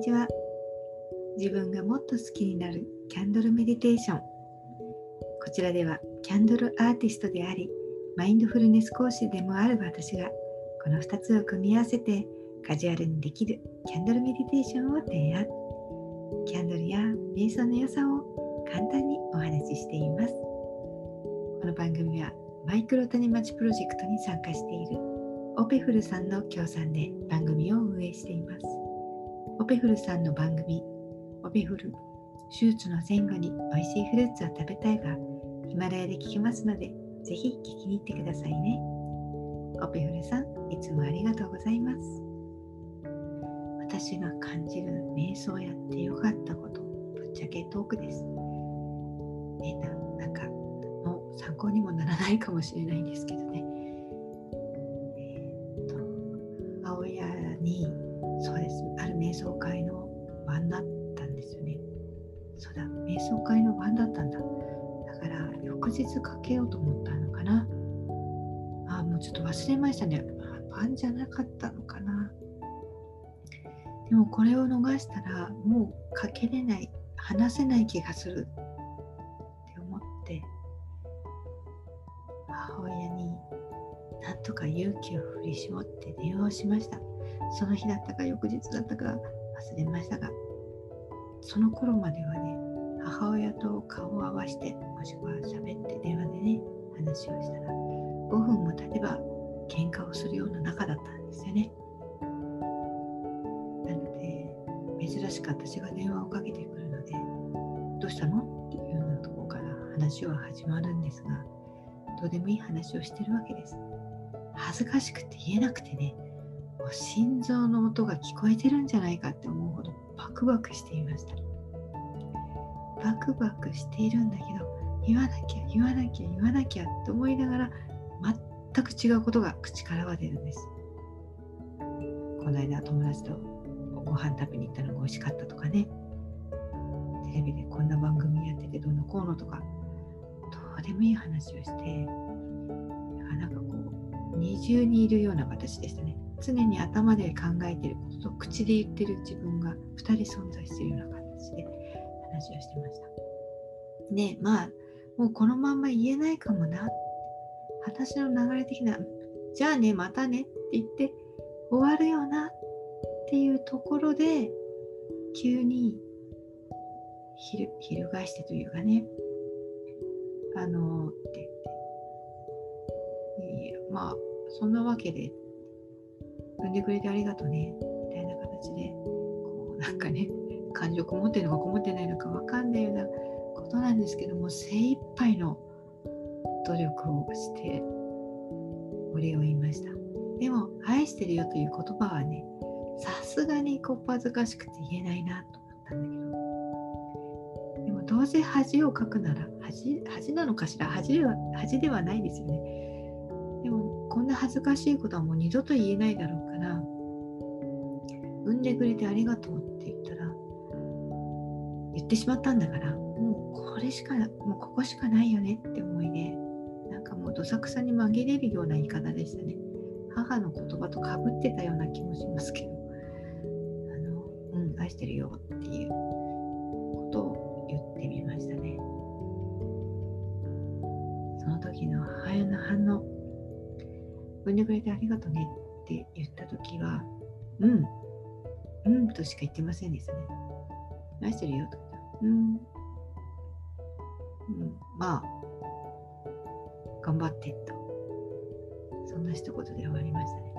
にちは。自分がもっと好きになるキャンドルメディテーション。こちらではキャンドルアーティストでありマインドフルネス講師でもある私がこの2つを組み合わせてカジュアルにできるキャンドルメディテーションを提案。キャンドルや瞑想の良さを簡単にお話ししています。この番組はマイクロ谷町プロジェクトに参加しているオペフルさんの協賛で番組を運営しています。オペフルさんの番組オペフル手術の前後に美味しいフルーツを食べたいがヒマラヤで聞けますのでぜひ聞きに行ってくださいね。オペフルさんいつもありがとうございます。私が感じる瞑想やってよかったことぶっちゃけトークです。ねななんかの参考にもならないかもしれないんですけどね。ある瞑想会の晩だったんですよね。そうだ瞑想会の晩だったんだ。だから翌日かけようと思ったのかな。あもうちょっと忘れましたね。晩じゃなかったのかな。でもこれを逃したらもうかけれない話せない気がする。って思って母親になんとか勇気を振り絞って電話をしました。その日だったか翌日だったか忘れましたがその頃まではね母親と顔を合わせてもしくは喋って電話でね話をしたら5分も経てば喧嘩をするような仲だったんですよね。なので珍しく私が電話をかけてくるのでどうしたの？っていうようなとこから話は始まるんですがどうでもいい話をしてるわけです。恥ずかしくて言えなくてねもう心臓の音が聞こえてるんじゃないかって思うほどバクバクしていました。バクバクしているんだけど言わなきゃ言わなきゃ言わなきゃって思いながら全く違うことが口からは出るんです。この間友達とご飯食べに行ったのが美味しかったとかね。テレビでこんな番組やっててどうのこうのとかどうでもいい話をしてなんかこう二重にいるような私でしたね。常に頭で考えてることと口で言ってる自分が2人存在してるような形で話をしてました。で、まあ、もうこのまんま言えないかもな。話の流れ的な、じゃあね、またねって言って終わるよなっていうところで、急にひる翻してというかね、あのって言って、いやまあ、そんなわけで産んでくれてありがとうね。みたいな形でこうなんかね 感情こもってるのかこもってないのか分かんないようなことなんですけども精一杯の努力をしてお礼を言いました。でも愛してるよという言葉はねさすがにこっぱずかしくて言えないなと思ったんだけど。でもどうせ恥をかくなら恥恥なのかしら恥では恥ではないですよね。こんな恥ずかしいことはもう二度と言えないだろうから産んでくれてありがとうって言ったら言ってしまったんだからもうこれしかもうここしかないよねって思いでなんかもうどさくさに紛れるような言い方でしたね。母の言葉とかぶってたような気もしますけどあのうん愛してるよっていうことを言ってみましたね。その時の母親の反応産んでくれてありがとうねって言った時はうんうんとしか言ってませんでしたね愛してるよとうん、うん、まあ頑張ってと。そんな一言で終わりましたね。